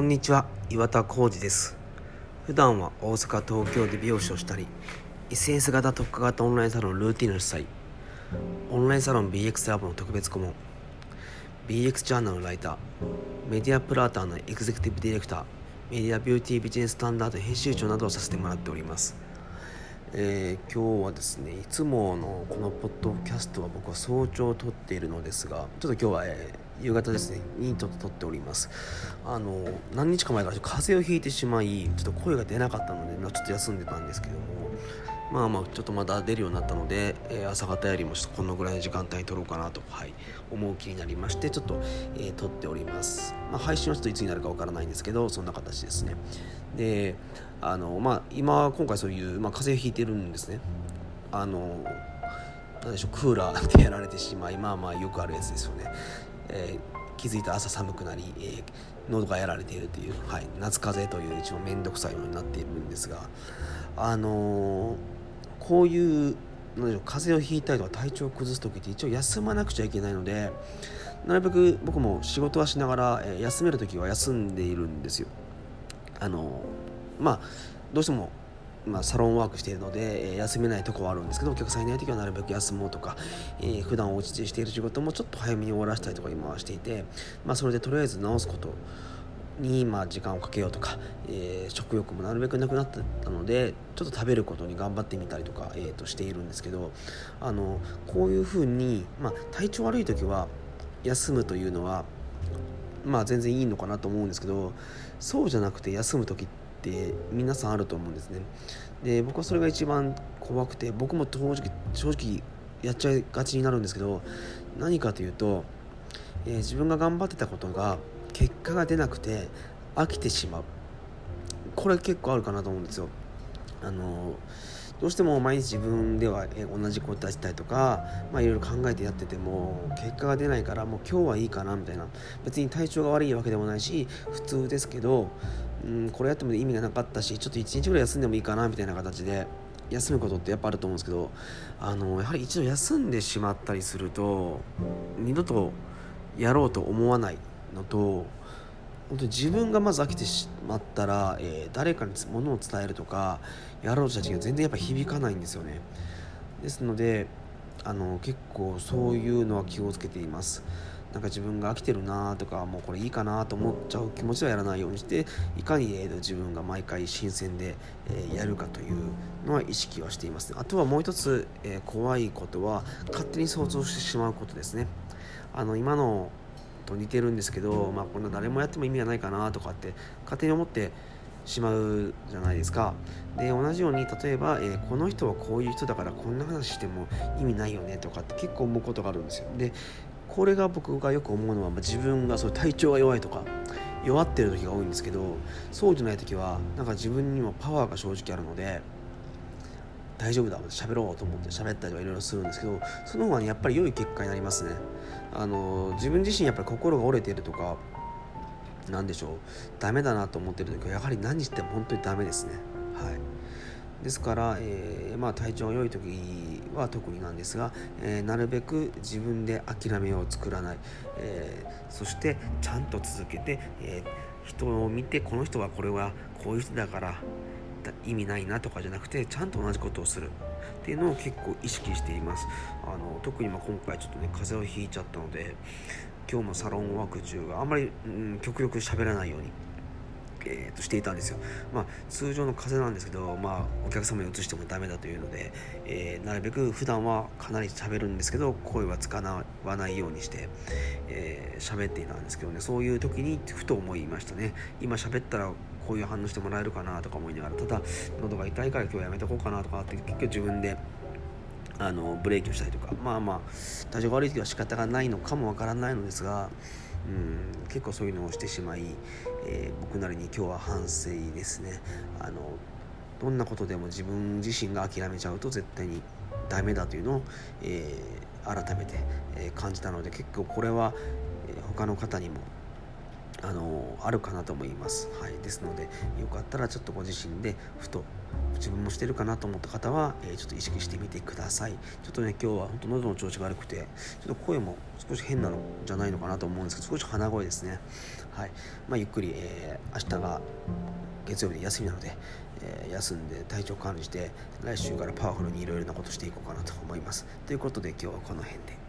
こんにちは岩田浩二です。普段は大阪東京で美容師をしたり SS 型特化型オンラインサロンルーティンの主催オンラインサロン BX ラボの特別顧問 BX ジャーナルのライターメディアプラーターのエグゼクティブディレクターメディアビューティービジネススタンダード編集長などをさせてもらっております。えー、今日はですねいつものこのポッドキャストは僕は早朝撮っているのですがちょっと今日は、えー、夕方ですね。にちょっと撮っております。あの何日か前から風邪をひいてしまいちょっと声が出なかったので、まあ、ちょっと休んでたんですけどもまあまあちょっとまだ出るようになったので、えー、朝方よりもちょっとこのぐらいの時間帯に撮ろうかなと、はい、思う気になりましてちょっと、えー、撮っております、まあ、配信はちょっといつになるかわからないんですけどそんな形ですね。であのまあ今今回そういう、まあ、風邪をひいてるんですね。あの何でしょうクーラーでやられてしまいまあまあよくあるやつですよね、えー、気づいた朝寒くなり、えー、喉がやられているという、はい、夏風邪という一番面倒くさいものになっているんですがあのーこういう風邪をひいたりとか体調を崩す時って一応休まなくちゃいけないのでなるべく僕も仕事はしながら、え休める時は休んでいるんですよ。あのまあどうしてもまあ、サロンワークしているので、え、休めないとこはあるんですけどお客さんいない時はなるべく休もうとか、えー、普段お家でしている仕事もちょっと早めに終わらせたりとか今はしていて、まあ、それでとりあえず直すことにまあ時間をかけようとか、えー、食欲もなるべくなくなったのでちょっと食べることに頑張ってみたりとか、えー、としているんですけどあのこういうふうに、まあ、体調悪い時は休むというのはまあ全然いいのかなと思うんですけどそうじゃなくて休む時って皆さんあると思うんですね。で僕はそれが一番怖くて僕も正直正直やっちゃいがちになるんですけど何かというと、えー、自分が頑張ってたことが結果が出なくて飽きてしまう。これ結構あるかなと思うんですよ。あのどうしても毎日自分では同じことやったりとか、まあ、いろいろ考えてやってても結果が出ないからもう今日はいいかなみたいな。別に体調が悪いわけでもないし普通ですけど、うん、これやっても意味がなかったしちょっと1日ぐらい休んでもいいかなみたいな形で休むことってやっぱあると思うんですけどあのやはり一度休んでしまったりすると二度とやろうと思わないのと本当に自分がまず飽きてしまったら、えー、誰かにものを伝えるとかやろうとした時が全然やっぱ響かないんですよね。ですのであの結構そういうのは気をつけています。なんか自分が飽きてるなとかもうこれいいかなと思っちゃう気持ちはやらないようにしていかに、えー、自分が毎回新鮮で、えー、やるかというのは意識はしています、あとはもう一つ、えー、怖いことは勝手に想像してしまうことですね。あの今のと似てるんですけど、まあ、こんな誰もやっても意味がないかなとかって勝手に思ってしまうじゃないですか。で同じように例えば、えー、この人はこういう人だからこんな話しても意味ないよねとかって結構思うことがあるんですよ。でこれが僕がよく思うのは、まあ、自分がそう体調が弱いとか弱ってる時が多いんですけどそうじゃない時はなんか自分にもパワーが正直あるので大丈夫だ喋ろうと思って喋ったりはいろいろするんですけどその方が、ね、やっぱり良い結果になりますね。あの自分自身やっぱり心が折れているとか何でしょうダメだなと思ってる時はやはり何しても本当にダメですね。はい。ですから、えー、まあ、体調が良い時は特になんですが、えー、なるべく自分で諦めを作らない、えー、そしてちゃんと続けて、え人を見てこの人はこれはこういう人だから意味ないなとかじゃなくてちゃんと同じことをするっていうのを結構意識しています。あの特にま今回ちょっとね風邪をひいちゃったので今日もサロンワーク中はあんまり、うん、極力喋らないようにえー、としていたんですよ、まあ、通常の風邪なんですけど、まあ、お客様に移してもダメだというので、えー、なるべく普段はかなり喋るんですけど声は使わないようにして喋、えー、っていたんですけどね。そういう時にふと思いましたね。今喋ったらこういう反応してもらえるかなとか思いながらただ喉が痛いから今日やめとこうかなとかって結局自分であのブレーキをしたりとかまあまあ体調が悪い時は仕方がないのかもわからないのですがうん結構そういうのをしてしまい、えー、僕なりに今日は反省ですね。あのどんなことでも自分自身が諦めちゃうと絶対にダメだというのを、えー、改めて、えー、感じたので結構これは、え、他の方にもあのあるかなと思います、はい、ですのでよかったらちょっとご自身でふと自分もしてるかなと思った方は、えー、ちょっと意識してみてください。ちょっとね今日は本当喉の調子が悪くてちょっと声も少し変なのじゃないのかなと思うんですけど少し鼻声ですね。はい。まあ、ゆっくり、えー、明日が月曜日で休みなので、えー、休んで体調管理して来週からパワフルにいろいろなことしていこうかなと思います。ということで今日はこの辺で。